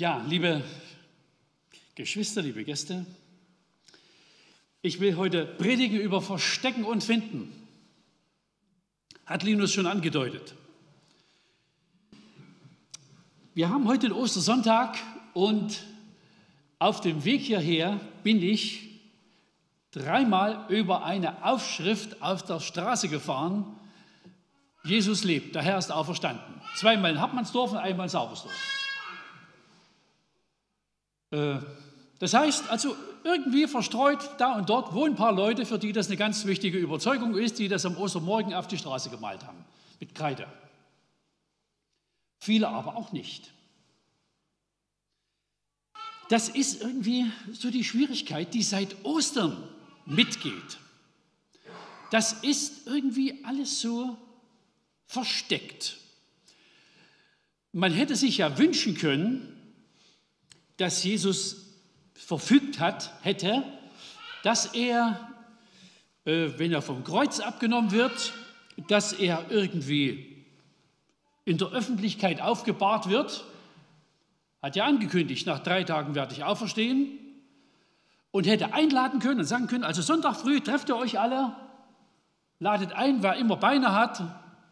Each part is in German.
Ja, liebe Geschwister, liebe Gäste, ich will heute predigen über Verstecken und Finden. Hat Linus schon angedeutet. Wir haben heute den Ostersonntag und auf dem Weg hierher bin ich dreimal über eine Aufschrift auf der Straße gefahren. Jesus lebt, der Herr ist auferstanden. Zweimal in Hauptmannsdorf und einmal in Saubersdorf. Äh, das heißt also, irgendwie verstreut da und dort wohnen ein paar Leute, für die das eine ganz wichtige Überzeugung ist, die das am Ostermorgen auf die Straße gemalt haben, mit Kreide. Viele aber auch nicht. Das ist irgendwie so die Schwierigkeit, die seit Ostern mitgeht. Das ist irgendwie alles so versteckt. Man hätte sich ja wünschen können, dass Jesus verfügt hat, hätte, dass er, äh, wenn er vom Kreuz abgenommen wird, dass er irgendwie in der Öffentlichkeit aufgebahrt wird. Hat ja angekündigt, nach drei Tagen werde ich auferstehen und hätte einladen können und sagen können, also Sonntag früh trefft ihr euch alle, ladet ein, wer immer Beine hat,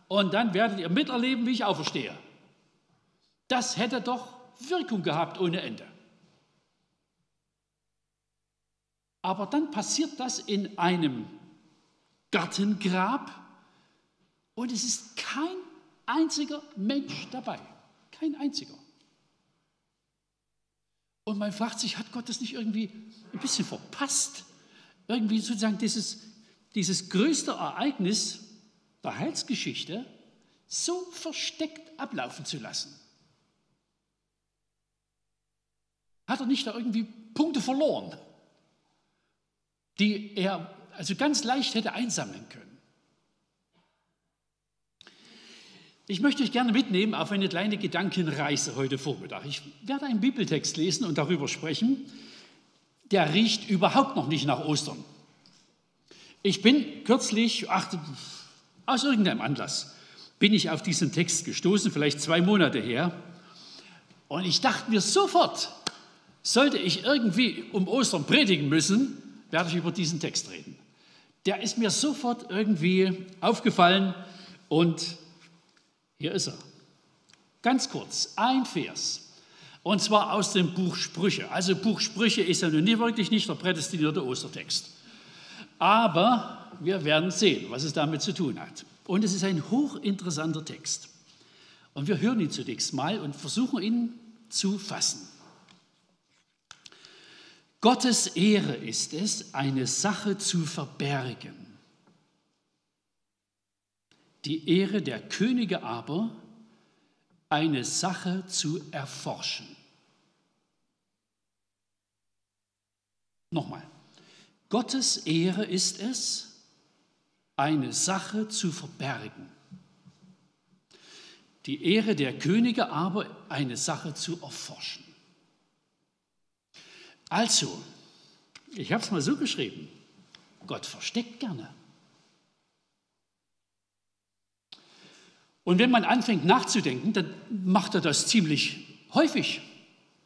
und dann werdet ihr miterleben, wie ich auferstehe. Das hätte doch Wirkung gehabt ohne Ende. Aber dann passiert das in einem Gartengrab und es ist kein einziger Mensch dabei. Kein einziger. Und man fragt sich, hat Gott das nicht irgendwie ein bisschen verpasst? Irgendwie sozusagen dieses, dieses größte Ereignis der Heilsgeschichte so versteckt ablaufen zu lassen? Hat er nicht da irgendwie Punkte verloren, die er also ganz leicht hätte einsammeln können? Ich möchte euch gerne mitnehmen auf eine kleine Gedankenreise heute Vormittag. Ich werde einen Bibeltext lesen und darüber sprechen. Der riecht überhaupt noch nicht nach Ostern. Ich bin kürzlich, ach, aus irgendeinem Anlass, bin ich auf diesen Text gestoßen, vielleicht zwei Monate her. Und ich dachte mir sofort, sollte ich irgendwie um Ostern predigen müssen, werde ich über diesen Text reden. Der ist mir sofort irgendwie aufgefallen und hier ist er. Ganz kurz, ein Vers. Und zwar aus dem Buch Sprüche. Also Buch Sprüche ist ja nun nicht wirklich nicht der prädestinierte Ostertext. Aber wir werden sehen, was es damit zu tun hat. Und es ist ein hochinteressanter Text. Und wir hören ihn zunächst mal und versuchen ihn zu fassen. Gottes Ehre ist es, eine Sache zu verbergen die Ehre der Könige aber, eine Sache zu erforschen. Nochmal, Gottes Ehre ist es, eine Sache zu verbergen. Die Ehre der Könige aber, eine Sache zu erforschen. Also, ich habe es mal so geschrieben, Gott versteckt gerne. Und wenn man anfängt nachzudenken, dann macht er das ziemlich häufig,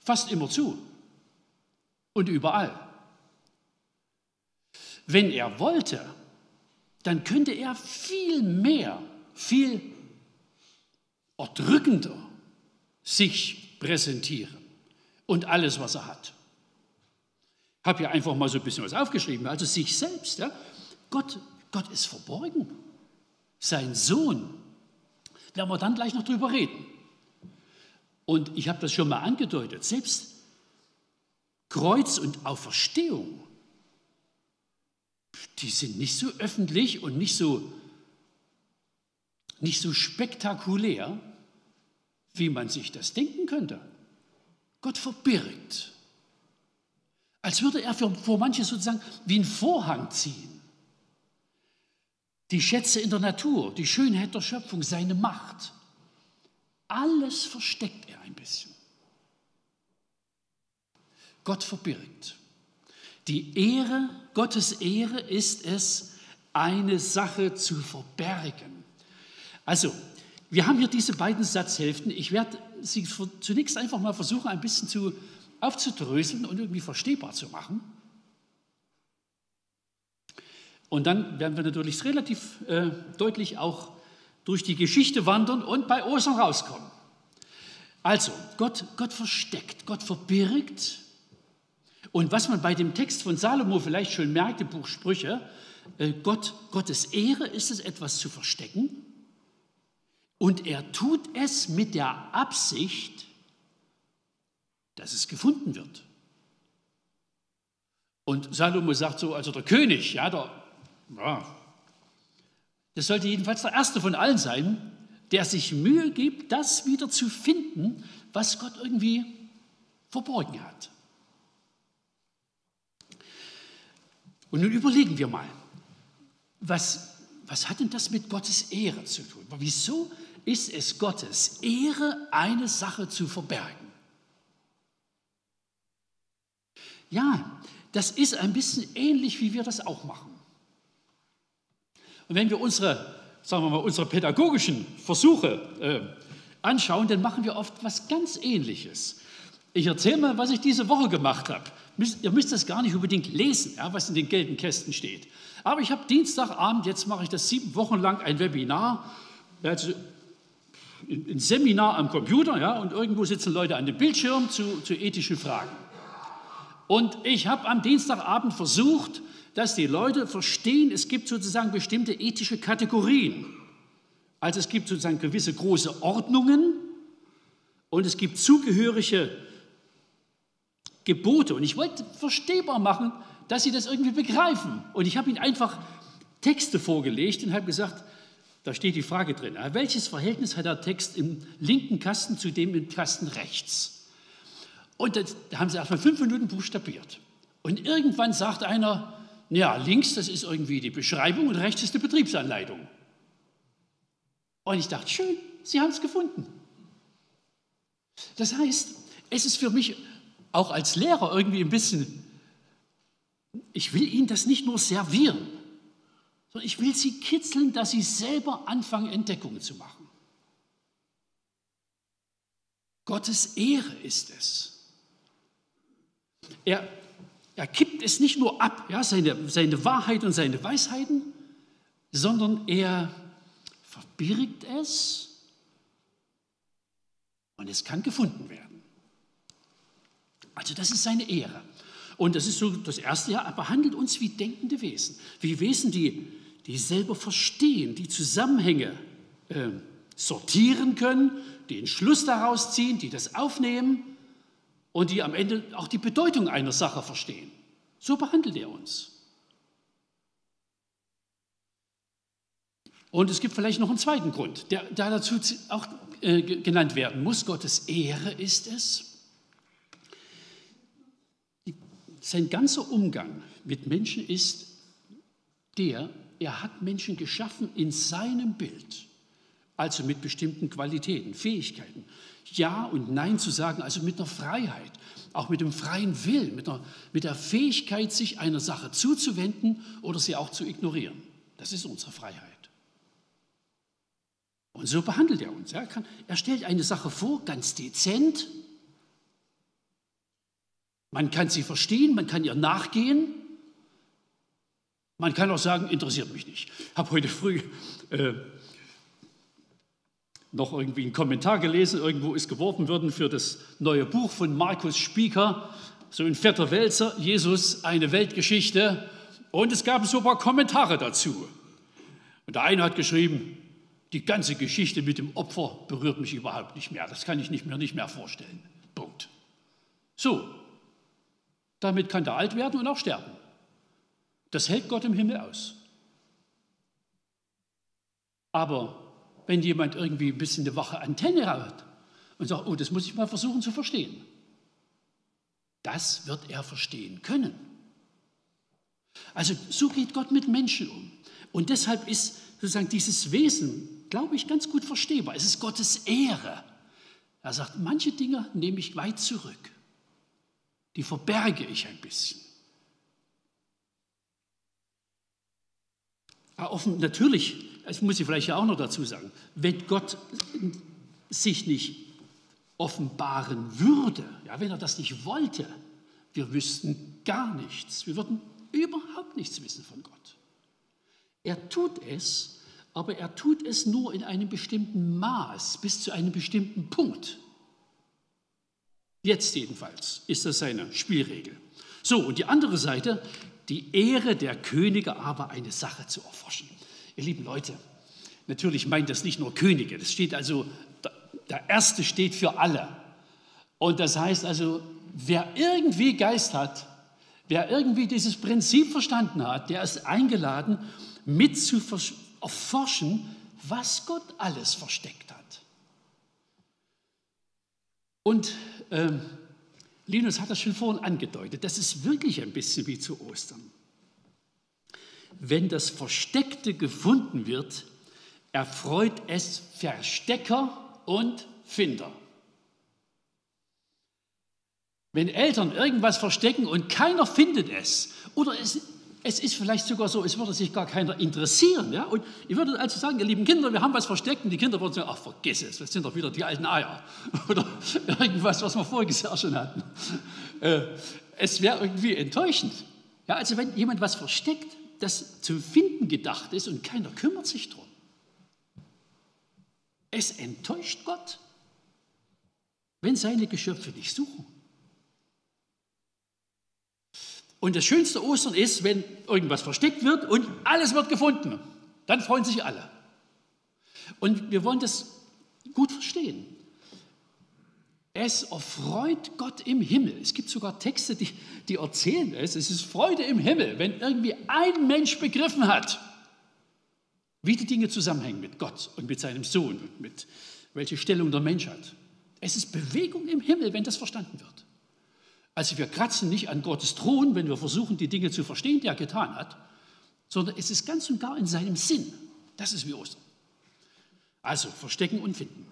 fast immer zu und überall. Wenn er wollte, dann könnte er viel mehr, viel erdrückender sich präsentieren und alles, was er hat. Habe hier einfach mal so ein bisschen was aufgeschrieben, also sich selbst. Ja? Gott, Gott ist verborgen. Sein Sohn werden wir dann gleich noch drüber reden. Und ich habe das schon mal angedeutet, selbst Kreuz und Auferstehung, die sind nicht so öffentlich und nicht so, nicht so spektakulär, wie man sich das denken könnte. Gott verbirgt, als würde er vor manche sozusagen wie ein Vorhang ziehen die Schätze in der Natur, die Schönheit der Schöpfung, seine Macht. Alles versteckt er ein bisschen. Gott verbirgt. Die Ehre, Gottes Ehre ist es, eine Sache zu verbergen. Also, wir haben hier diese beiden Satzhälften. Ich werde sie zunächst einfach mal versuchen, ein bisschen zu, aufzudröseln und irgendwie verstehbar zu machen. Und dann werden wir natürlich relativ äh, deutlich auch durch die Geschichte wandern und bei Ostern rauskommen. Also, Gott, Gott versteckt, Gott verbirgt. Und was man bei dem Text von Salomo vielleicht schon merkt, im Buch Sprüche, äh, Gott, Gottes Ehre ist es, etwas zu verstecken. Und er tut es mit der Absicht, dass es gefunden wird. Und Salomo sagt so, also der König, ja, der, ja, das sollte jedenfalls der erste von allen sein, der sich Mühe gibt, das wieder zu finden, was Gott irgendwie verborgen hat. Und nun überlegen wir mal, was, was hat denn das mit Gottes Ehre zu tun? Wieso ist es Gottes Ehre, eine Sache zu verbergen? Ja, das ist ein bisschen ähnlich, wie wir das auch machen. Und wenn wir unsere, sagen wir mal, unsere pädagogischen Versuche äh, anschauen, dann machen wir oft was ganz Ähnliches. Ich erzähle mal, was ich diese Woche gemacht habe. Ihr müsst das gar nicht unbedingt lesen, ja, was in den gelben Kästen steht. Aber ich habe Dienstagabend, jetzt mache ich das sieben Wochen lang, ein Webinar, also ein Seminar am Computer, ja, und irgendwo sitzen Leute an dem Bildschirm zu, zu ethischen Fragen. Und ich habe am Dienstagabend versucht, dass die Leute verstehen, es gibt sozusagen bestimmte ethische Kategorien. Also es gibt sozusagen gewisse große Ordnungen und es gibt zugehörige Gebote. Und ich wollte verstehbar machen, dass sie das irgendwie begreifen. Und ich habe ihnen einfach Texte vorgelegt und habe gesagt, da steht die Frage drin, welches Verhältnis hat der Text im linken Kasten zu dem im Kasten rechts? Und da haben sie erstmal fünf Minuten buchstabiert. Und irgendwann sagt einer, ja, links, das ist irgendwie die Beschreibung und rechts ist die Betriebsanleitung. Und ich dachte, schön, Sie haben es gefunden. Das heißt, es ist für mich auch als Lehrer irgendwie ein bisschen, ich will Ihnen das nicht nur servieren, sondern ich will Sie kitzeln, dass Sie selber anfangen, Entdeckungen zu machen. Gottes Ehre ist es. Er er kippt es nicht nur ab, ja, seine, seine Wahrheit und seine Weisheiten, sondern er verbirgt es und es kann gefunden werden. Also das ist seine Ehre. Und das ist so das Erste, ja, er behandelt uns wie denkende Wesen, wie Wesen, die, die selber verstehen, die Zusammenhänge äh, sortieren können, einen Schluss daraus ziehen, die das aufnehmen und die am Ende auch die Bedeutung einer Sache verstehen. So behandelt er uns. Und es gibt vielleicht noch einen zweiten Grund, der, der dazu auch äh, genannt werden muss. Gottes Ehre ist es. Sein ganzer Umgang mit Menschen ist der, er hat Menschen geschaffen in seinem Bild, also mit bestimmten Qualitäten, Fähigkeiten. Ja und Nein zu sagen, also mit einer Freiheit, auch mit dem freien Willen, mit der, mit der Fähigkeit, sich einer Sache zuzuwenden oder sie auch zu ignorieren. Das ist unsere Freiheit. Und so behandelt er uns. Er, kann, er stellt eine Sache vor, ganz dezent. Man kann sie verstehen, man kann ihr nachgehen. Man kann auch sagen, interessiert mich nicht. Ich habe heute früh äh, noch irgendwie einen Kommentar gelesen, irgendwo ist geworfen worden für das neue Buch von Markus Spieker, so ein fetter Wälzer, Jesus, eine Weltgeschichte. Und es gab so ein paar Kommentare dazu. Und der eine hat geschrieben, die ganze Geschichte mit dem Opfer berührt mich überhaupt nicht mehr. Das kann ich nicht mehr, nicht mehr vorstellen. Punkt. So, damit kann der alt werden und auch sterben. Das hält Gott im Himmel aus. Aber wenn jemand irgendwie ein bisschen eine wache Antenne hat und sagt, oh, das muss ich mal versuchen zu verstehen. Das wird er verstehen können. Also so geht Gott mit Menschen um. Und deshalb ist sozusagen dieses Wesen, glaube ich, ganz gut verstehbar. Es ist Gottes Ehre. Er sagt, manche Dinge nehme ich weit zurück. Die verberge ich ein bisschen. Offen, natürlich das muss ich vielleicht ja auch noch dazu sagen, wenn Gott sich nicht offenbaren würde, ja, wenn er das nicht wollte, wir wüssten gar nichts. Wir würden überhaupt nichts wissen von Gott. Er tut es, aber er tut es nur in einem bestimmten Maß, bis zu einem bestimmten Punkt. Jetzt jedenfalls ist das seine Spielregel. So, und die andere Seite, die Ehre der Könige aber eine Sache zu erforschen. Ihr lieben Leute, natürlich meint das nicht nur Könige, das steht also, der Erste steht für alle. Und das heißt also, wer irgendwie Geist hat, wer irgendwie dieses Prinzip verstanden hat, der ist eingeladen, mit zu erforschen, was Gott alles versteckt hat. Und ähm, Linus hat das schon vorhin angedeutet, das ist wirklich ein bisschen wie zu Ostern. Wenn das Versteckte gefunden wird, erfreut es Verstecker und Finder. Wenn Eltern irgendwas verstecken und keiner findet es, oder es, es ist vielleicht sogar so, es würde sich gar keiner interessieren. Ja? Und ich würde also sagen, ihr lieben Kinder, wir haben was versteckt und die Kinder würden sagen, ach vergiss es, das sind doch wieder die alten Eier. Oder irgendwas, was wir voriges Jahr schon hatten. Äh, es wäre irgendwie enttäuschend. Ja, also wenn jemand was versteckt, das zum Finden gedacht ist und keiner kümmert sich drum. Es enttäuscht Gott, wenn seine Geschöpfe nicht suchen. Und das schönste Ostern ist, wenn irgendwas versteckt wird und alles wird gefunden. Dann freuen sich alle. Und wir wollen das gut verstehen. Es erfreut Gott im Himmel. Es gibt sogar Texte, die, die erzählen es. Es ist Freude im Himmel, wenn irgendwie ein Mensch begriffen hat, wie die Dinge zusammenhängen mit Gott und mit seinem Sohn und mit welche Stellung der Mensch hat. Es ist Bewegung im Himmel, wenn das verstanden wird. Also wir kratzen nicht an Gottes Thron, wenn wir versuchen, die Dinge zu verstehen, die er getan hat, sondern es ist ganz und gar in seinem Sinn. Das ist wie Ostern. Also verstecken und finden.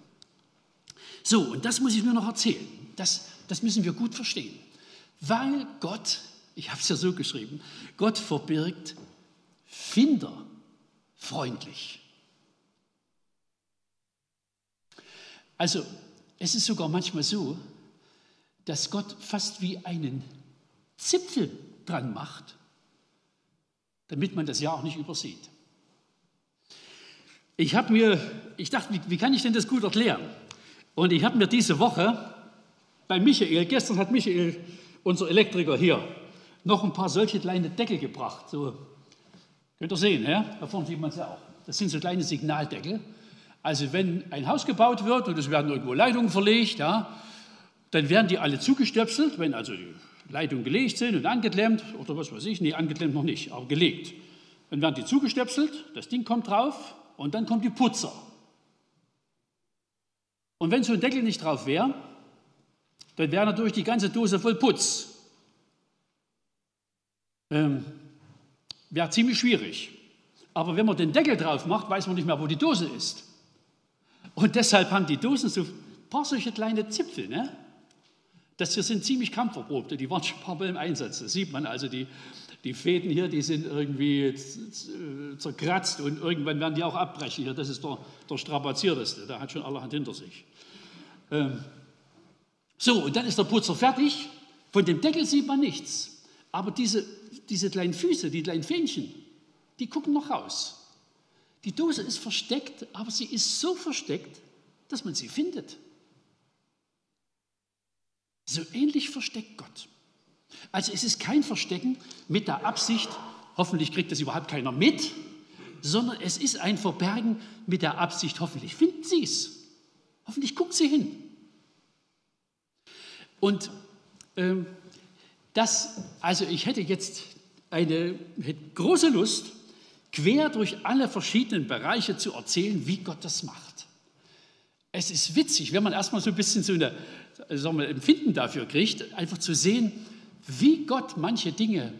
So, und das muss ich nur noch erzählen. Das, das müssen wir gut verstehen. Weil Gott, ich habe es ja so geschrieben, Gott verbirgt Finder freundlich. Also es ist sogar manchmal so, dass Gott fast wie einen Zipfel dran macht, damit man das ja auch nicht übersieht. Ich habe mir, ich dachte, wie, wie, kann ich denn das gut erklären? Und ich habe mir diese Woche bei Michael, gestern hat Michael, unser Elektriker hier, noch ein paar solche kleine Deckel gebracht. So, könnt ihr sehen, ja? da vorne sieht man es ja auch. Das sind so kleine Signaldeckel. Also wenn ein Haus gebaut wird und es werden irgendwo Leitungen verlegt, ja, dann werden die alle zugestöpselt, wenn also die Leitungen gelegt sind und angeklemmt oder was weiß ich, nee, angeklemmt noch nicht, aber gelegt. Dann werden die zugestöpselt, das Ding kommt drauf und dann kommt die Putzer. Und wenn so ein Deckel nicht drauf wäre, dann wäre natürlich die ganze Dose voll Putz. Ähm, wäre ziemlich schwierig. Aber wenn man den Deckel drauf macht, weiß man nicht mehr, wo die Dose ist. Und deshalb haben die Dosen so ein paar solche kleine Zipfel. Ne? Das hier sind ziemlich kampferprobte, die waren schon ein paar Mal im Einsatz. Das sieht man also, die, die Fäden hier, die sind irgendwie zerkratzt und irgendwann werden die auch abbrechen. Hier, das ist der, der strapazierteste, der hat schon allerhand hinter sich. Ähm, so, und dann ist der Putzer fertig. Von dem Deckel sieht man nichts. Aber diese, diese kleinen Füße, die kleinen Fähnchen, die gucken noch raus. Die Dose ist versteckt, aber sie ist so versteckt, dass man sie findet. So ähnlich versteckt Gott. Also es ist kein Verstecken mit der Absicht, hoffentlich kriegt das überhaupt keiner mit, sondern es ist ein Verbergen mit der Absicht, hoffentlich finden Sie es. Hoffentlich guckt Sie hin. Und ähm, das, also ich hätte jetzt eine hätte große Lust, quer durch alle verschiedenen Bereiche zu erzählen, wie Gott das macht. Es ist witzig, wenn man erstmal so ein bisschen so wir, Empfinden dafür kriegt, einfach zu sehen, wie Gott manche Dinge,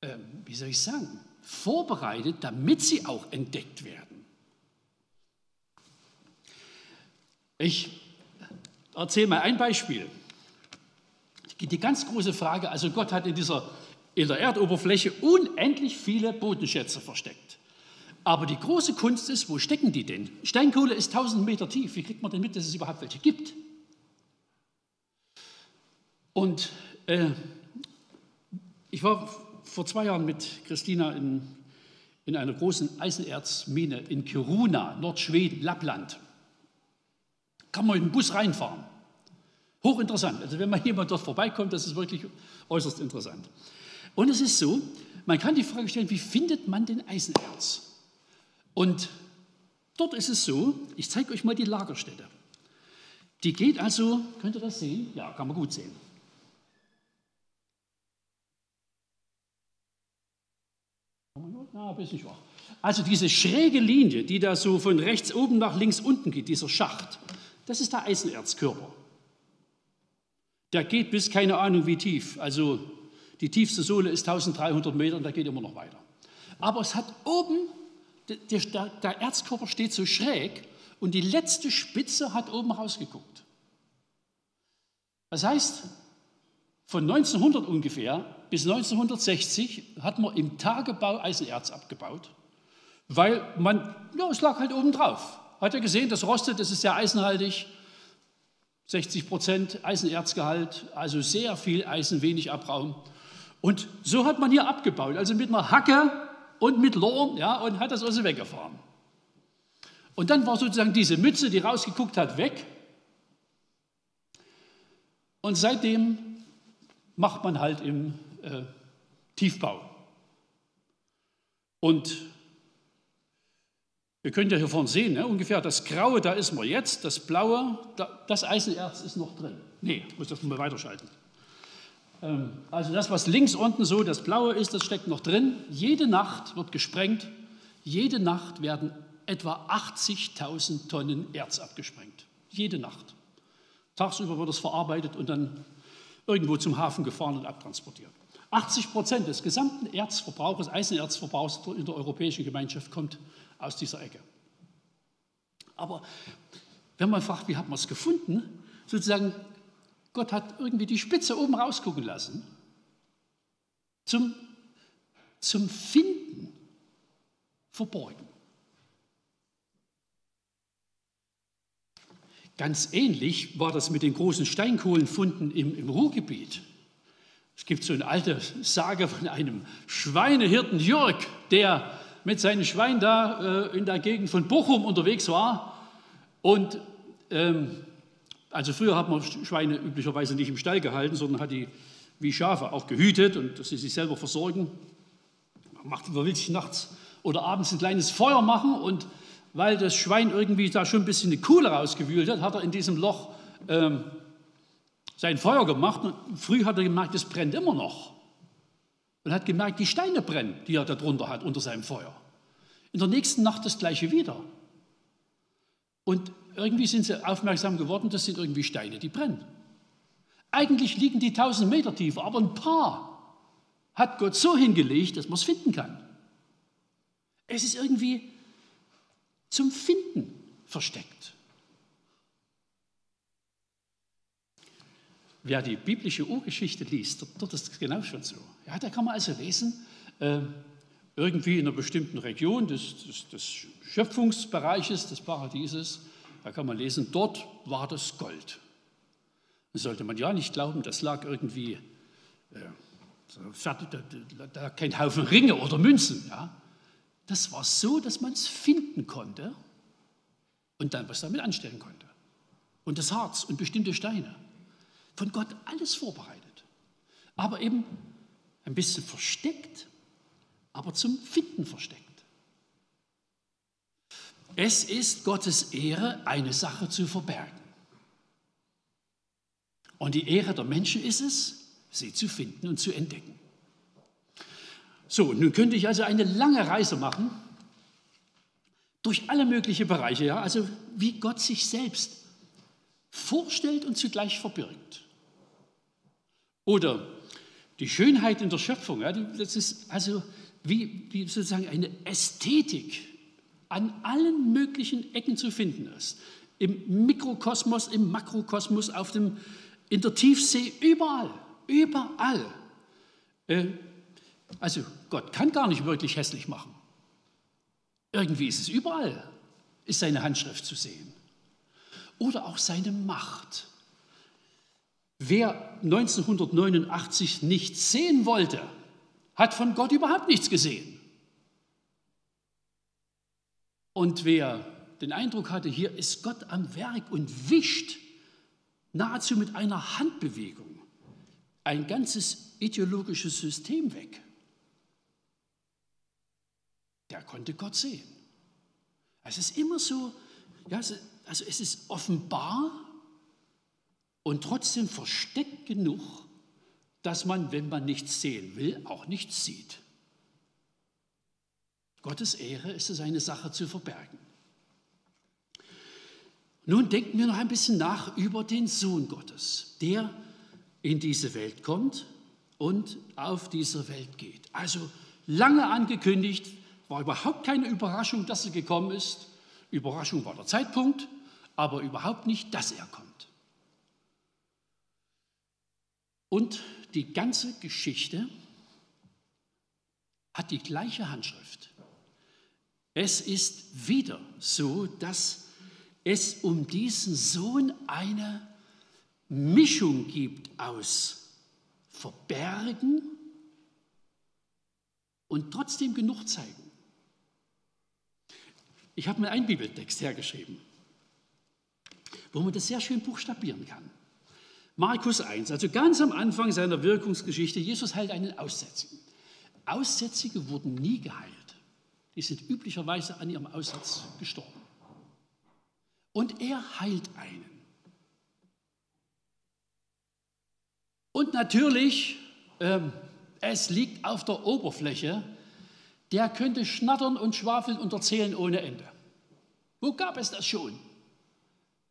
äh, wie soll ich sagen, vorbereitet, damit sie auch entdeckt werden. Ich erzähle mal ein Beispiel. Die ganz große Frage, also Gott hat in, dieser, in der Erdoberfläche unendlich viele Bodenschätze versteckt. Aber die große Kunst ist, wo stecken die denn? Steinkohle ist 1000 Meter tief. Wie kriegt man denn mit, dass es überhaupt welche gibt? Und äh, ich war vor zwei Jahren mit Christina in, in einer großen Eisenerzmine in Kiruna, Nordschweden, Lappland. Kann man in den Bus reinfahren. Hochinteressant. Also wenn mal jemand dort vorbeikommt, das ist wirklich äußerst interessant. Und es ist so, man kann die Frage stellen, wie findet man den Eisenerz? Und dort ist es so, ich zeige euch mal die Lagerstätte. Die geht also, könnt ihr das sehen? Ja, kann man gut sehen. Na, ein bisschen schwach. Also diese schräge Linie, die da so von rechts oben nach links unten geht, dieser Schacht, das ist der Eisenerzkörper. Der geht bis keine Ahnung wie tief. Also die tiefste Sohle ist 1300 Meter und der geht immer noch weiter. Aber es hat oben, der, der Erzkörper steht so schräg und die letzte Spitze hat oben rausgeguckt. Das heißt, von 1900 ungefähr bis 1960 hat man im Tagebau Eisenerz abgebaut, weil man, ja, es lag halt oben drauf. Hat er gesehen, das rostet, das ist sehr eisenhaltig, 60 Prozent Eisenerzgehalt, also sehr viel Eisen, wenig Abraum. Und so hat man hier abgebaut, also mit einer Hacke und mit Lorn, ja, und hat das also weggefahren. Und dann war sozusagen diese Mütze, die rausgeguckt hat, weg. Und seitdem macht man halt im äh, Tiefbau. Und Ihr könnt ja hier vorne sehen, ne? ungefähr das Graue, da ist man jetzt, das Blaue, da, das Eisenerz ist noch drin. Nee, muss das mal weiterschalten. Ähm, also das, was links unten so das Blaue ist, das steckt noch drin. Jede Nacht wird gesprengt. Jede Nacht werden etwa 80.000 Tonnen Erz abgesprengt. Jede Nacht. Tagsüber wird es verarbeitet und dann irgendwo zum Hafen gefahren und abtransportiert. 80 Prozent des gesamten Erzverbrauchs, Eisenerzverbrauchs in der Europäischen Gemeinschaft kommt aus dieser Ecke. Aber wenn man fragt, wie hat man es gefunden, sozusagen, Gott hat irgendwie die Spitze oben rausgucken lassen, zum, zum Finden verborgen. Ganz ähnlich war das mit den großen Steinkohlenfunden im, im Ruhrgebiet. Es gibt so eine alte Sage von einem Schweinehirten Jörg, der mit seinem Schwein da äh, in der Gegend von Bochum unterwegs war. Und ähm, also früher hat man Schweine üblicherweise nicht im Stall gehalten, sondern hat die wie Schafe auch gehütet und dass sie sich selber versorgen. Man, macht, man will sich nachts oder abends ein kleines Feuer machen und weil das Schwein irgendwie da schon ein bisschen eine Kuhle rausgewühlt hat, hat er in diesem Loch ähm, sein Feuer gemacht und früh hat er gemerkt, es brennt immer noch und hat gemerkt, die Steine brennen, die er darunter hat, unter seinem Feuer. In der nächsten Nacht das gleiche wieder. Und irgendwie sind sie aufmerksam geworden, das sind irgendwie Steine, die brennen. Eigentlich liegen die 1000 Meter tiefer, aber ein paar hat Gott so hingelegt, dass man es finden kann. Es ist irgendwie zum Finden versteckt. Wer die biblische Urgeschichte liest, dort ist es genau schon so. Ja, da kann man also lesen, äh, irgendwie in einer bestimmten Region des, des, des, Schöpfungsbereiches des Paradieses, da kann man lesen, dort war das Gold. Das sollte man ja nicht glauben, das lag irgendwie, äh, da, da, da kein Haufen Ringe oder Münzen. Ja. Das war so, dass man es finden konnte und dann was damit anstellen konnte. Und das Harz und bestimmte Steine. Von Gott alles vorbereitet. Aber eben ein bisschen versteckt, aber zum Finden versteckt. Es ist Gottes Ehre, eine Sache zu verbergen. Und die Ehre der Menschen ist es, sie zu finden und zu entdecken. So, nun könnte ich also eine lange Reise machen durch alle möglichen Bereiche, ja, also wie Gott sich selbst vorstellt und zugleich verbirgt. Oder die Schönheit in der Schöpfung, ja, das ist also wie, wie sozusagen eine Ästhetik an allen möglichen Ecken zu finden ist. Im Mikrokosmos, im Makrokosmos, auf dem, in der Tiefsee, überall, überall. Äh, also Gott kann gar nicht wirklich hässlich machen. Irgendwie ist es überall, ist seine Handschrift zu sehen. Oder auch seine Macht. Wer 1989 nichts sehen wollte, hat von Gott überhaupt nichts gesehen. Und wer den Eindruck hatte, hier ist Gott am Werk und wischt nahezu mit einer Handbewegung ein ganzes ideologisches System weg, der konnte Gott sehen. Es ist immer so, ja, also es ist offenbar und trotzdem versteckt genug, dass man, wenn man nichts sehen will, auch nichts sieht. Gottes Ehre ist es eine Sache zu verbergen. Nun denken wir noch ein bisschen nach über den Sohn Gottes, der in diese Welt kommt und auf dieser Welt geht. Also lange angekündigt, war überhaupt keine Überraschung, dass er gekommen ist. Überraschung war der Zeitpunkt, aber überhaupt nicht, dass er kommt. Und die ganze Geschichte hat die gleiche Handschrift. Es ist wieder so, dass es um diesen Sohn eine Mischung gibt aus Verbergen und trotzdem genug zeigen. Ich habe mir einen Bibeltext hergeschrieben, wo man das sehr schön buchstabieren kann. Markus 1, also ganz am Anfang seiner Wirkungsgeschichte, Jesus heilt einen Aussätzigen. Aussätzige wurden nie geheilt. Die sind üblicherweise an ihrem Aussatz gestorben. Und er heilt einen. Und natürlich, ähm, es liegt auf der Oberfläche, der könnte schnattern und schwafeln und erzählen ohne Ende. Wo gab es das schon?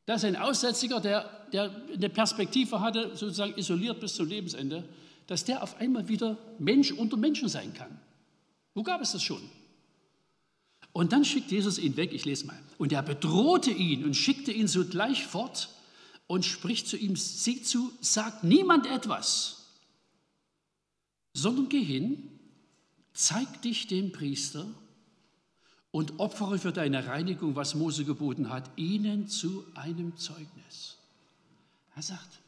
Dass ein Aussätziger, der, der eine Perspektive hatte, sozusagen isoliert bis zum Lebensende, dass der auf einmal wieder Mensch unter Menschen sein kann. Wo gab es das schon? Und dann schickt Jesus ihn weg, ich lese mal. Und er bedrohte ihn und schickte ihn sogleich fort und spricht zu ihm, sieh zu, sag niemand etwas, sondern geh hin, zeig dich dem Priester und opfere für deine Reinigung, was Mose geboten hat, ihnen zu einem Zeugnis. Er sagt,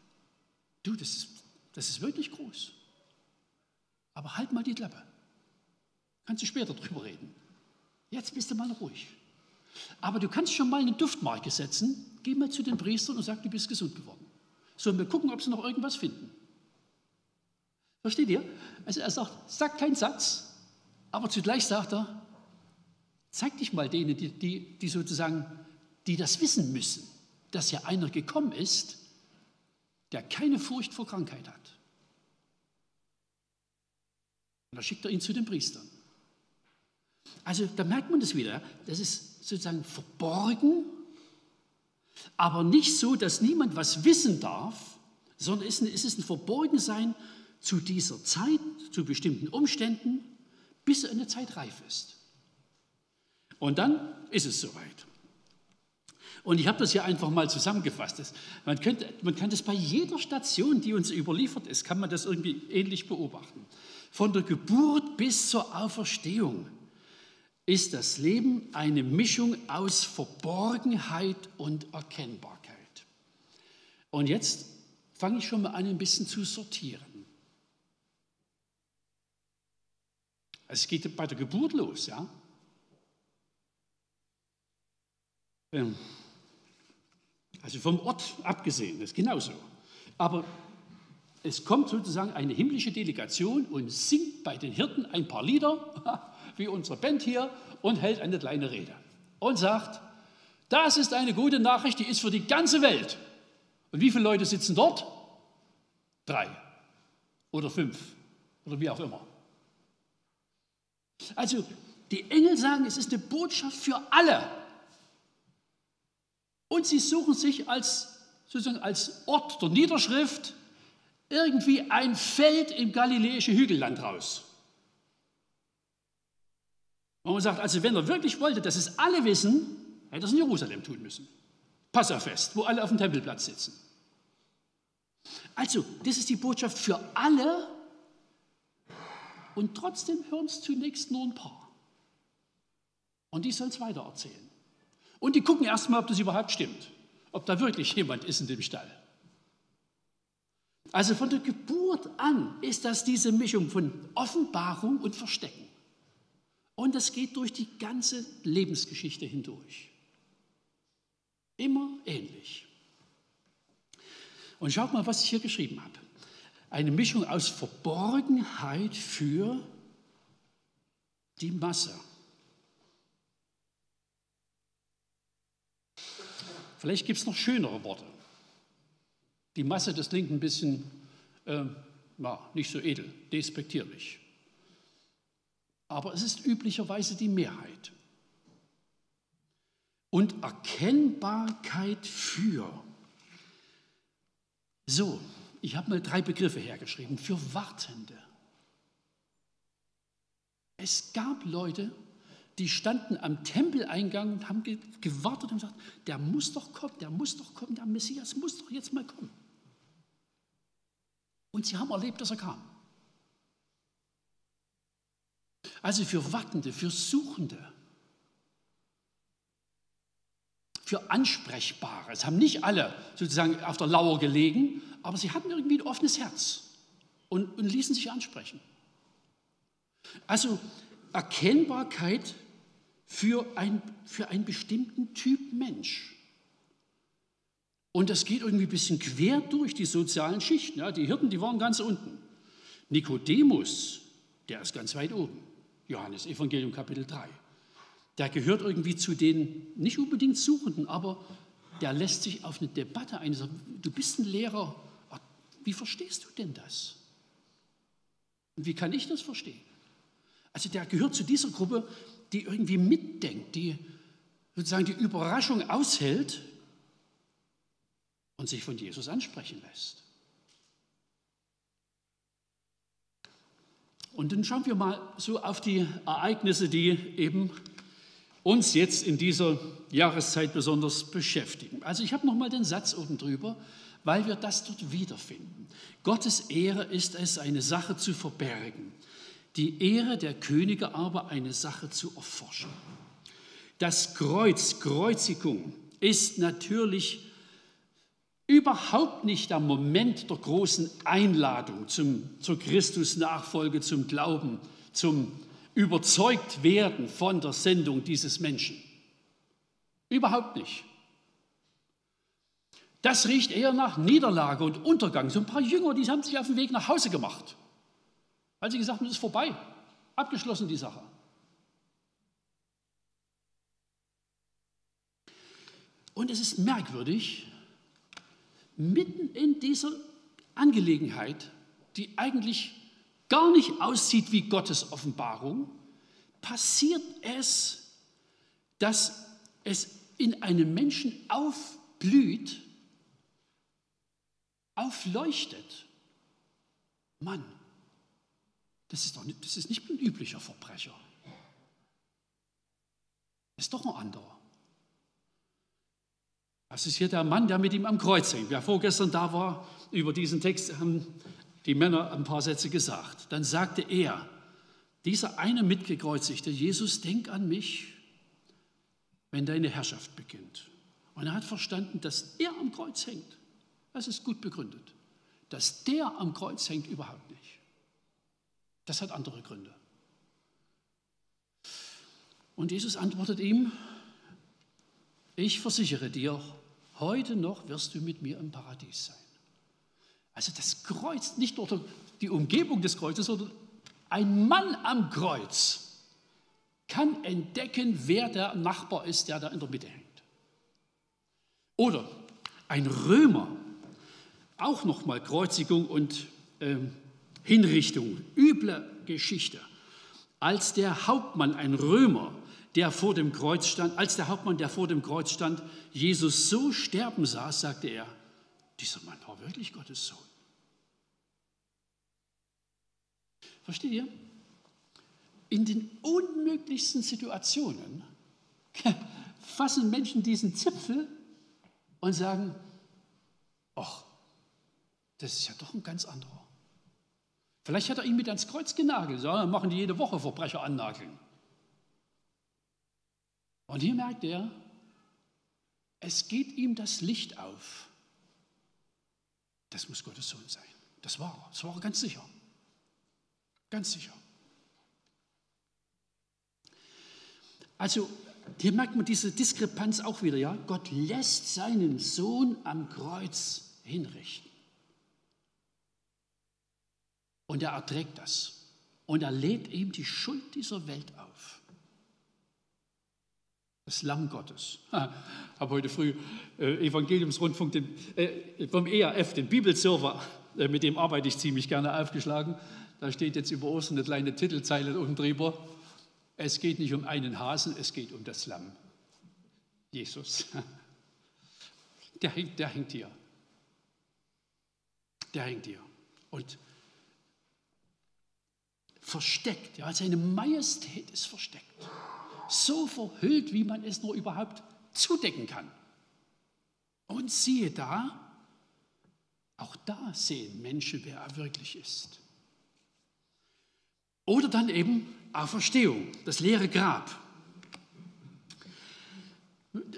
du, das ist, das ist wirklich groß, aber halt mal die Klappe. Kannst du später drüber reden. Jetzt bist du mal ruhig. Aber du kannst schon mal eine Duftmarke setzen. Geh mal zu den Priestern und sag, du bist gesund geworden. Sollen wir gucken, ob sie noch irgendwas finden. Versteht ihr? Also er sagt, sag keinen Satz, aber zugleich sagt er, zeig dich mal denen, die, die, die sozusagen, die das wissen müssen, dass ja einer gekommen ist, der keine Furcht vor Krankheit hat. Und da schickt er ihn zu den Priestern. Also da merkt man das wieder. Das ist sozusagen verborgen, aber nicht so, dass niemand was wissen darf, sondern es ist ein Verborgensein zu dieser Zeit, zu bestimmten Umständen, bis eine Zeit reif ist. Und dann ist es soweit. Und ich habe das hier einfach mal zusammengefasst. Man, könnte, man kann das bei jeder Station, die uns überliefert ist, kann man das irgendwie ähnlich beobachten. Von der Geburt bis zur Auferstehung ist das Leben eine Mischung aus Verborgenheit und Erkennbarkeit. Und jetzt fange ich schon mal an, ein bisschen zu sortieren. Es geht bei der Geburt los, ja. Ähm, also vom Ort abgesehen, das ist genauso. Aber es kommt sozusagen eine himmlische Delegation und singt bei den Hirten ein paar Lieder wie unsere Band hier und hält eine kleine Rede und sagt, das ist eine gute Nachricht, die ist für die ganze Welt. Und wie viele Leute sitzen dort? Drei oder fünf oder wie auch immer. Also die Engel sagen, es ist eine Botschaft für alle. Und sie suchen sich als, sozusagen als Ort der Niederschrift irgendwie ein Feld im galiläischen Hügelland raus. Und man sagt, also wenn er wirklich wollte, dass es alle wissen, hätte er es in Jerusalem tun müssen. Passafest, wo alle auf dem Tempelplatz sitzen. Also, das ist die Botschaft für alle und trotzdem hören es zunächst nur ein paar. Und die sollen es weitererzählen. Und die gucken erstmal, ob das überhaupt stimmt, ob da wirklich jemand ist in dem Stall. Also von der Geburt an ist das diese Mischung von Offenbarung und Verstecken. Und das geht durch die ganze Lebensgeschichte hindurch. Immer ähnlich. Und schaut mal, was ich hier geschrieben habe. Eine Mischung aus Verborgenheit für die Masse. Vielleicht gibt es noch schönere Worte. Die Masse, das klingt ein bisschen äh, na, nicht so edel, despektierlich. Aber es ist üblicherweise die Mehrheit. Und Erkennbarkeit für. So, ich habe mal drei Begriffe hergeschrieben. Für Wartende. Es gab Leute, die standen am Tempeleingang und haben gewartet und gesagt, der muss doch kommen, der muss doch kommen, der Messias muss doch jetzt mal kommen. Und sie haben erlebt, dass er kam. Also für Wartende, für Suchende, für Ansprechbare. Es haben nicht alle sozusagen auf der Lauer gelegen, aber sie hatten irgendwie ein offenes Herz und, und ließen sich ansprechen. Also Erkennbarkeit für, ein, für einen bestimmten Typ Mensch. Und das geht irgendwie ein bisschen quer durch die sozialen Schichten. Ja, die Hirten, die waren ganz unten. Nikodemus, der ist ganz weit oben. Johannes Evangelium Kapitel 3. Der gehört irgendwie zu den nicht unbedingt Suchenden, aber der lässt sich auf eine Debatte ein. Du bist ein Lehrer, wie verstehst du denn das? Wie kann ich das verstehen? Also der gehört zu dieser Gruppe, die irgendwie mitdenkt, die sozusagen die Überraschung aushält und sich von Jesus ansprechen lässt. Und dann schauen wir mal so auf die Ereignisse, die eben uns jetzt in dieser Jahreszeit besonders beschäftigen. Also ich habe noch mal den Satz oben drüber, weil wir das dort wiederfinden. Gottes Ehre ist es, eine Sache zu verbergen, die Ehre der Könige aber eine Sache zu erforschen. Das Kreuz, Kreuzigung, ist natürlich überhaupt nicht der Moment der großen Einladung zum, zur Christusnachfolge, zum Glauben, zum Überzeugtwerden von der Sendung dieses Menschen. Überhaupt nicht. Das riecht eher nach Niederlage und Untergang. So ein paar Jünger, die haben sich auf den Weg nach Hause gemacht, weil sie gesagt haben, es ist vorbei, abgeschlossen die Sache. Und es ist merkwürdig, mitten in dieser Angelegenheit, die eigentlich gar nicht aussieht wie Gottes Offenbarung, passiert es, dass es in einem Menschen aufblüht, aufleuchtet. Mann, das ist, doch nicht, das ist nicht ein üblicher Verbrecher. Das ist doch ein anderer. Das ist hier der Mann, der mit ihm am Kreuz hängt. Wer vorgestern da war, über diesen Text haben die Männer ein paar Sätze gesagt. Dann sagte er, dieser eine Mitgekreuzigte, Jesus, denk an mich, wenn deine Herrschaft beginnt. Und er hat verstanden, dass er am Kreuz hängt. Das ist gut begründet. Dass der am Kreuz hängt, überhaupt nicht. Das hat andere Gründe. Und Jesus antwortet ihm, ich versichere dir, heute noch wirst du mit mir im Paradies sein. Also das Kreuz, nicht nur die Umgebung des Kreuzes, sondern ein Mann am Kreuz kann entdecken, wer der Nachbar ist, der da in der Mitte hängt. Oder ein Römer, auch nochmal Kreuzigung und ähm, Hinrichtung, üble Geschichte. Als der Hauptmann, ein Römer, der vor dem Kreuz stand, als der Hauptmann, der vor dem Kreuz stand, Jesus so sterben sah, sagte er, dieser Mann war wirklich Gottes Sohn. Versteht ihr? In den unmöglichsten Situationen fassen Menschen diesen Zipfel und sagen, ach, das ist ja doch ein ganz anderer. Vielleicht hat er ihn mit ans Kreuz genagelt, so, dann machen die jede Woche Verbrecher annageln. Und hier merkt er, es geht ihm das Licht auf. Das muss Gottes Sohn sein. Das war er. Das war er ganz sicher. Ganz sicher. Also hier merkt man diese Diskrepanz auch wieder. Ja? Gott lässt seinen Sohn am Kreuz hinrichten. Und er erträgt das. Und er lädt ihm die Schuld dieser Welt auf. Das Lamm Gottes. Ich habe heute früh äh, Evangeliumsrundfunk den, äh, vom ERF, den Bibelserver, äh, mit dem arbeite ich ziemlich gerne aufgeschlagen. Da steht jetzt über Ostern eine kleine Titelzeile unten drüber. Es geht nicht um einen Hasen, es geht um das Lamm. Jesus. Der hängt, der hängt hier. Der hängt hier. Und versteckt, ja, seine Majestät ist versteckt. So verhüllt, wie man es nur überhaupt zudecken kann. Und siehe da, auch da sehen Menschen, wer er wirklich ist. Oder dann eben Auferstehung, das leere Grab.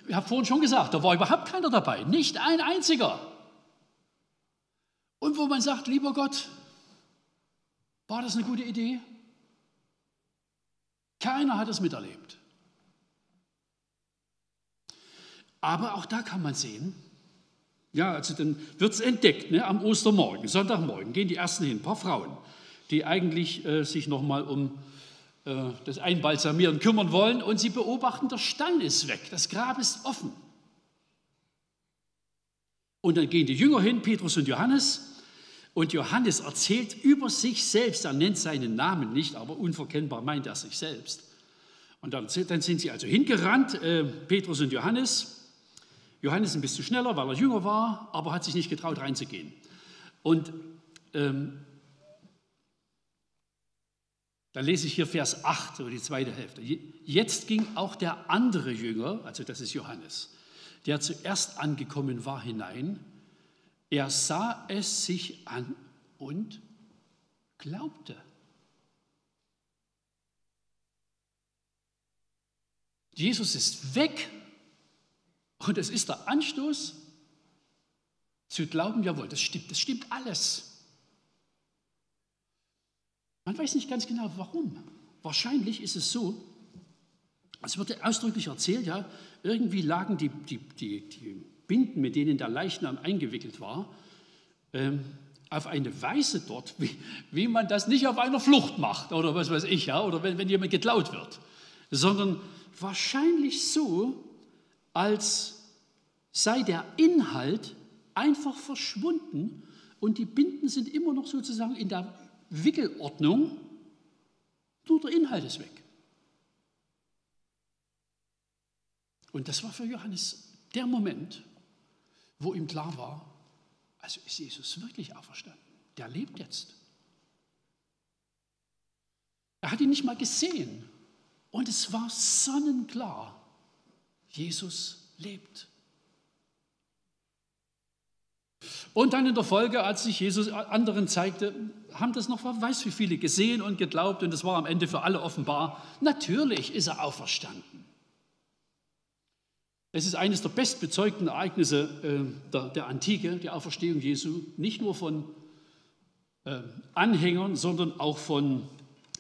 Ich habe vorhin schon gesagt, da war überhaupt keiner dabei, nicht ein einziger. Und wo man sagt, lieber Gott, war das eine gute Idee? Keiner hat es miterlebt. Aber auch da kann man sehen, ja, also dann wird es entdeckt, ne, am Ostermorgen, Sonntagmorgen, gehen die ersten hin, ein paar Frauen, die eigentlich äh, sich nochmal um äh, das Einbalsamieren kümmern wollen und sie beobachten, der Stein ist weg, das Grab ist offen. Und dann gehen die Jünger hin, Petrus und Johannes, und Johannes erzählt über sich selbst, er nennt seinen Namen nicht, aber unverkennbar meint er sich selbst. Und dann, dann sind sie also hingerannt, äh, Petrus und Johannes. Johannes ein bisschen schneller, weil er jünger war, aber hat sich nicht getraut reinzugehen. Und ähm, dann lese ich hier Vers 8, so die zweite Hälfte. Jetzt ging auch der andere Jünger, also das ist Johannes, der zuerst angekommen war, hinein. Er sah es sich an und glaubte. Jesus ist weg und es ist der Anstoß zu glauben, jawohl, das stimmt, das stimmt alles. Man weiß nicht ganz genau, warum. Wahrscheinlich ist es so, es wird ausdrücklich erzählt, ja, irgendwie lagen die, die, die, die Binden, mit denen der Leichnam eingewickelt war, ähm, auf eine Weise dort, wie, wie man das nicht auf einer Flucht macht oder was weiß ich, ja, oder wenn, wenn jemand geklaut wird, sondern wahrscheinlich so, als sei der Inhalt einfach verschwunden und die Binden sind immer noch sozusagen in der Wickelordnung, nur der Inhalt ist weg. Und das war für Johannes der Moment, wo ihm klar war, also ist Jesus wirklich auferstanden. Der lebt jetzt. Er hat ihn nicht mal gesehen. Und es war sonnenklar. Jesus lebt. Und dann in der Folge, als sich Jesus anderen zeigte, haben das noch, weiß wie viele gesehen und geglaubt und es war am Ende für alle offenbar. Natürlich ist er auferstanden. Es ist eines der bestbezeugten Ereignisse äh, der, der, Antike, die Auferstehung Jesu, nicht nur von äh, Anhängern, sondern auch von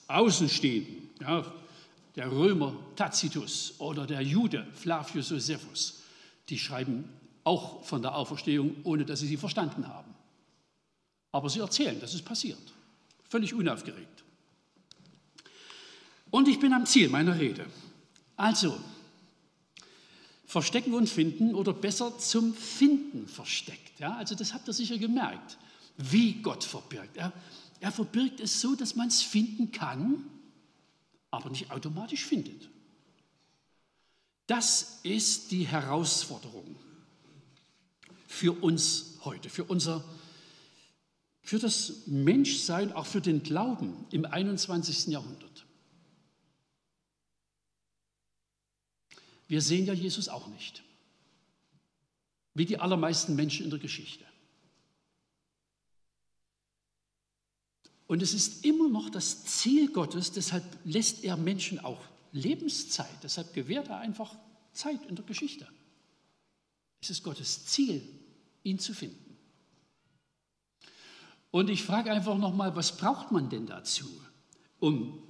Außenstehenden. Ja, der Römer Tacitus oder der Jude Flavius Josephus, die schreiben auch von der Auferstehung, ohne dass sie sie verstanden haben. Aber sie erzählen, dass es passiert. Völlig unaufgeregt. Und ich bin am Ziel meiner Rede. Also, verstecken und finden oder besser zum Finden versteckt. Ja, also das habt ihr sicher gemerkt, wie Gott verbirgt. Er, er verbirgt es so, dass man es finden kann, aber nicht automatisch findet. Das ist die Herausforderung für uns heute, für unser für das Menschsein, auch für den Glauben im 21. Jahrhundert. Wir sehen ja Jesus auch nicht, wie die allermeisten Menschen in der Geschichte. Und es ist immer noch das Ziel Gottes, deshalb lässt er Menschen auch Lebenszeit. Deshalb gewährt er einfach Zeit in der Geschichte. Es ist Gottes Ziel, ihn zu finden. Und ich frage einfach nochmal, was braucht man denn dazu, um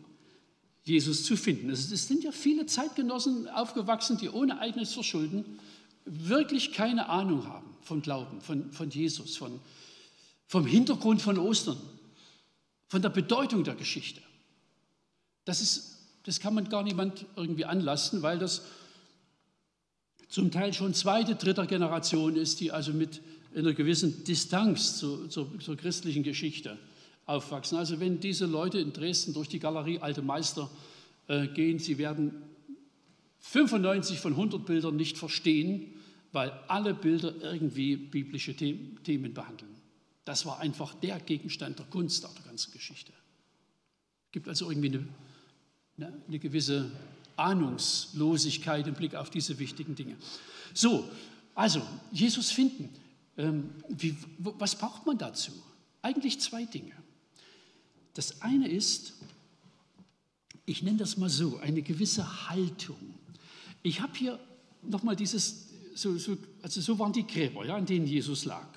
Jesus zu finden? Es sind ja viele Zeitgenossen aufgewachsen, die ohne eigenes Verschulden wirklich keine Ahnung haben vom Glauben, von, von Jesus, von, vom Hintergrund von Ostern, von der Bedeutung der Geschichte. Das, ist, das kann man gar niemand irgendwie anlassen, weil das zum Teil schon zweite, dritte Generation ist, die also mit einer gewissen Distanz zu, zur, zur christlichen Geschichte aufwachsen. Also wenn diese Leute in Dresden durch die Galerie Alte Meister äh, gehen, sie werden 95 von 100 Bildern nicht verstehen, weil alle Bilder irgendwie biblische Themen behandeln. Das war einfach der Gegenstand der Kunst auch der ganzen Geschichte. Es gibt also irgendwie eine, eine, eine gewisse Ahnungslosigkeit im Blick auf diese wichtigen Dinge. So, also Jesus finden. Ähm, wie, was braucht man dazu? Eigentlich zwei Dinge. Das eine ist, ich nenne das mal so, eine gewisse Haltung. Ich habe hier nochmal dieses, so, so, also so waren die Gräber, ja, an denen Jesus lag.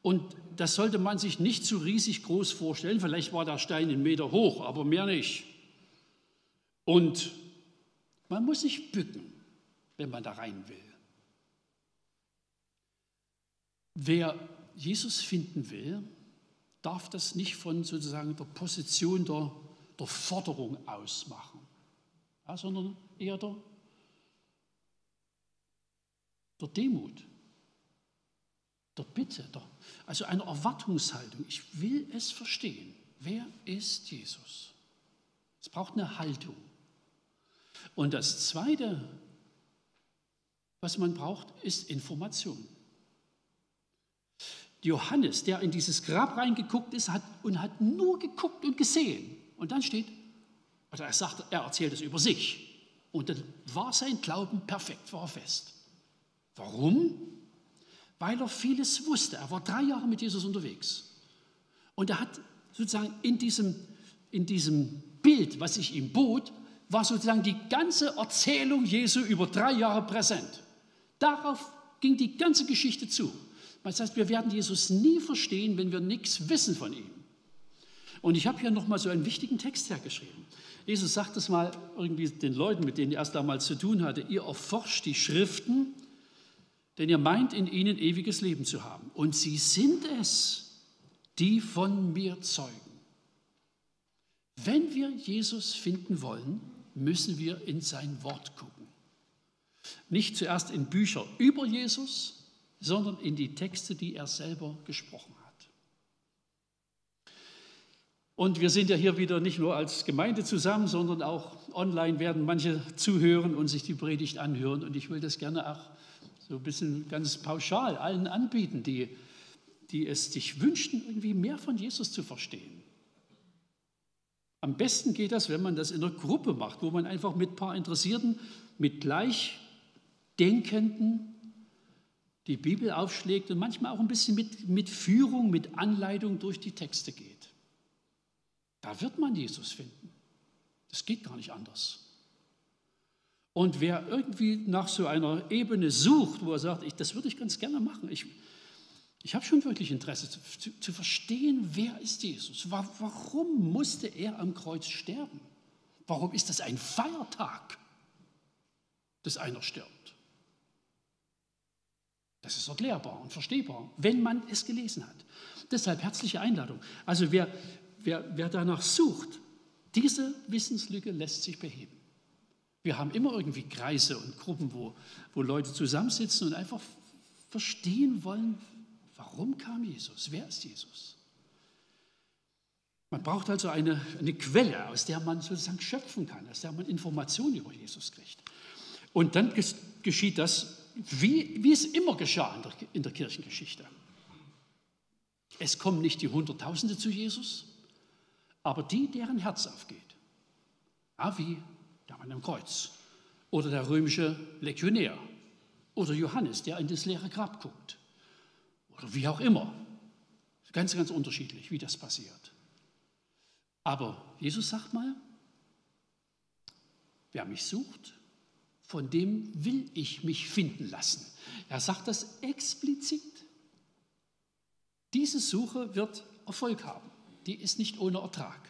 Und das sollte man sich nicht zu riesig groß vorstellen. Vielleicht war der Stein einen Meter hoch, aber mehr nicht. Und man muss sich bücken, wenn man da rein will. Wer Jesus finden will, darf das nicht von sozusagen der Position der, der Forderung aus machen, ja, sondern eher der, der Demut, der Bitte, der, also eine Erwartungshaltung. Ich will es verstehen. Wer ist Jesus? Es braucht eine Haltung. Und das Zweite, was man braucht, ist Information. Johannes, der in dieses Grab reingeguckt ist hat, und hat nur geguckt und gesehen. Und dann steht, also er, sagt, er erzählt es über sich. Und dann war sein Glauben perfekt, war fest. Warum? Weil er vieles wusste. Er war drei Jahre mit Jesus unterwegs. Und er hat sozusagen in diesem, in diesem Bild, was sich ihm bot, war sozusagen die ganze Erzählung Jesu über drei Jahre präsent. Darauf ging die ganze Geschichte zu. Das heißt, wir werden Jesus nie verstehen, wenn wir nichts wissen von ihm. Und ich habe hier nochmal so einen wichtigen Text hergeschrieben. Jesus sagt es mal irgendwie den Leuten, mit denen er erst damals zu tun hatte, ihr erforscht die Schriften, denn ihr meint in ihnen ewiges Leben zu haben. Und sie sind es, die von mir zeugen. Wenn wir Jesus finden wollen, müssen wir in sein Wort gucken. Nicht zuerst in Bücher über Jesus, sondern in die Texte, die er selber gesprochen hat. Und wir sind ja hier wieder nicht nur als Gemeinde zusammen, sondern auch online werden manche zuhören und sich die Predigt anhören. Und ich will das gerne auch so ein bisschen ganz pauschal allen anbieten, die, die es sich wünschen, irgendwie mehr von Jesus zu verstehen. Am besten geht das, wenn man das in einer Gruppe macht, wo man einfach mit ein paar Interessierten, mit Gleichdenkenden die Bibel aufschlägt und manchmal auch ein bisschen mit, mit Führung, mit Anleitung durch die Texte geht. Da wird man Jesus finden. Das geht gar nicht anders. Und wer irgendwie nach so einer Ebene sucht, wo er sagt, ich, das würde ich ganz gerne machen, ich, ich habe schon wirklich Interesse zu, zu, zu, verstehen, wer ist Jesus? Warum musste er am Kreuz sterben? Warum ist das ein Feiertag, dass einer stirbt? Das ist erklärbar und verstehbar, wenn man es gelesen hat. Deshalb herzliche Einladung. Also wer, wer, wer danach sucht, diese Wissenslücke lässt sich beheben. Wir haben immer irgendwie Kreise und Gruppen, wo, wo Leute zusammensitzen und einfach verstehen wollen, warum kam Jesus? Wer ist Jesus? Man braucht also eine, eine Quelle, aus der man sozusagen schöpfen kann, aus der man Informationen über Jesus kriegt. Und dann geschieht das wie, wie es immer geschah in der, in der Kirchengeschichte. Es kommen nicht die Hunderttausende zu Jesus, aber die, deren Herz aufgeht. Ja, wie der Mann am Kreuz oder der römische Legionär oder Johannes, der in das leere Grab guckt oder wie auch immer. Ganz, ganz unterschiedlich, wie das passiert. Aber Jesus sagt mal, wer mich sucht, von dem will ich mich finden lassen. Er sagt das explizit. Diese Suche wird Erfolg haben. Die ist nicht ohne Ertrag.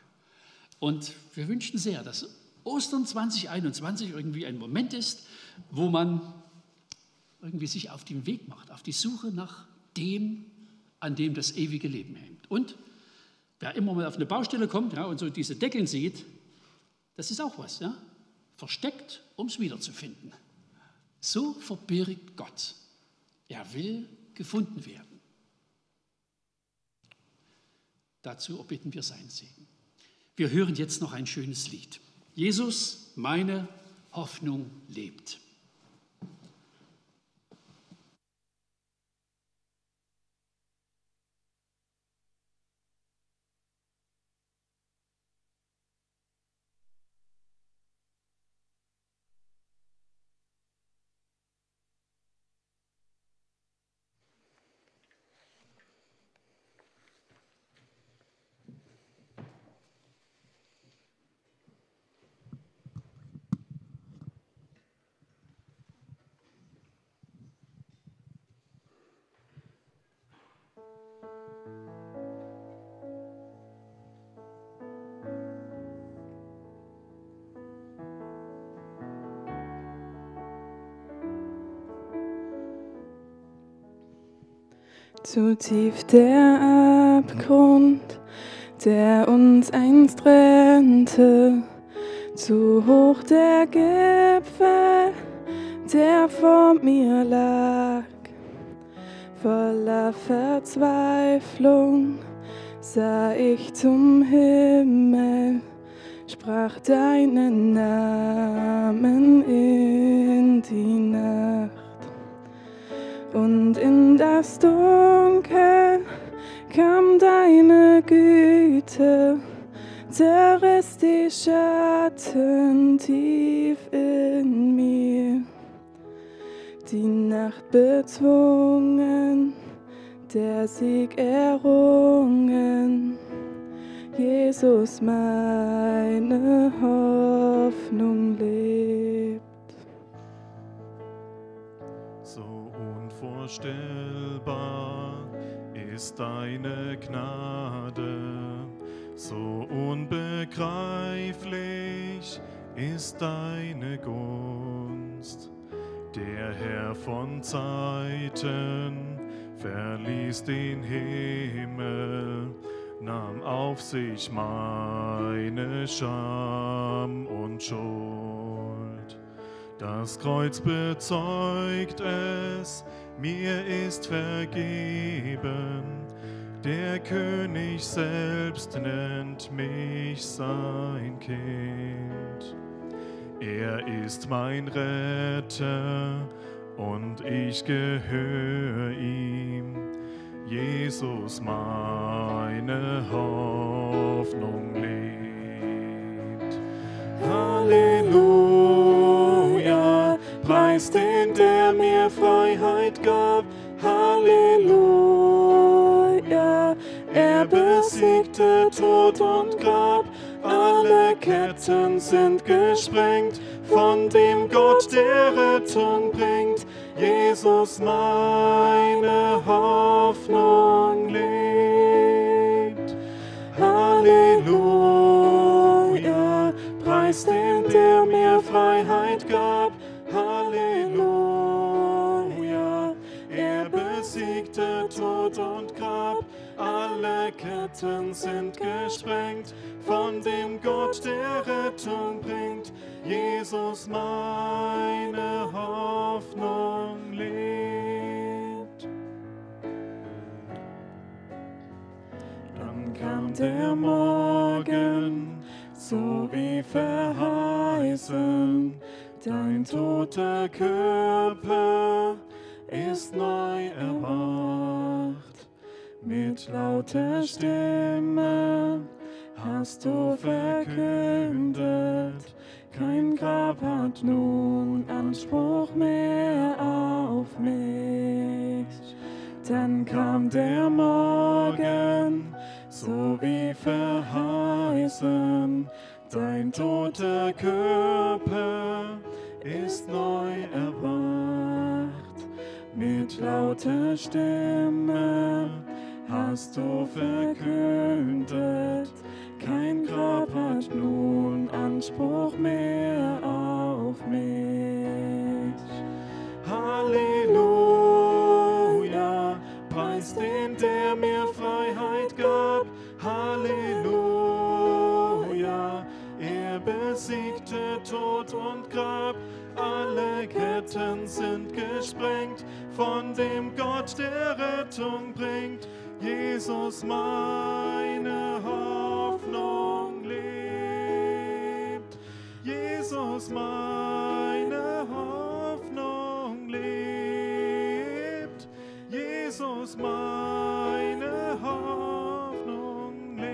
Und wir wünschen sehr, dass Ostern 2021 irgendwie ein Moment ist, wo man irgendwie sich auf den Weg macht, auf die Suche nach dem, an dem das ewige Leben hängt. Und wer immer mal auf eine Baustelle kommt ja, und so diese Deckeln sieht, das ist auch was, ja? Versteckt, um es wiederzufinden. So verbirgt Gott. Er will gefunden werden. Dazu erbitten wir seinen Segen. Wir hören jetzt noch ein schönes Lied. Jesus, meine Hoffnung lebt. Zu tief der Abgrund, der uns einst trennte, zu hoch der Gipfel, der vor mir lag. Voller Verzweiflung sah ich zum Himmel, sprach deinen Namen in die Nacht. Und in das Dunkel kam deine Güte, zerriss die Schatten tief in mir. Die Nacht bezwungen, der Sieg errungen. Jesus, meine Hoffnung lebt. Unvorstellbar ist deine Gnade, so unbegreiflich ist deine Gunst. Der Herr von Zeiten verließ den Himmel, nahm auf sich meine Scham und Schuld. Das Kreuz bezeugt es, mir ist vergeben. Der König selbst nennt mich sein Kind. Er ist mein Retter und ich gehöre ihm. Jesus, meine Hoffnung lebt. Halleluja, preis den, der mir Freiheit gab. Halleluja, er besiegte Tod und Grab. Alle Ketten sind gesprengt von dem Gott, der Rettung bringt. Jesus, meine Hoffnung lebt. Halleluja, preis den, der mir Freiheit Tod und Grab. Alle Ketten sind gesprengt von dem Gott, der Rettung bringt. Jesus, meine Hoffnung lebt. Dann kam der Morgen, so wie verheißen. Dein toter Körper ist neu erwacht. Mit lauter Stimme hast du verkündet, kein Grab hat nun Anspruch mehr auf mich. Dann kam der Morgen, so wie verheißen, Dein toter Körper ist neu erwacht. Mit lauter Stimme hast du verkündet, kein Grab hat nun Anspruch mehr auf mich. Halleluja, preis den, der mir Freiheit gab. Halleluja, er besiegte Tod und Grab. Alle Ketten sind gesprengt von dem Gott, der Rettung bringt. Jesus, meine Hoffnung lebt. Jesus, meine Hoffnung lebt. Jesus, meine Hoffnung lebt.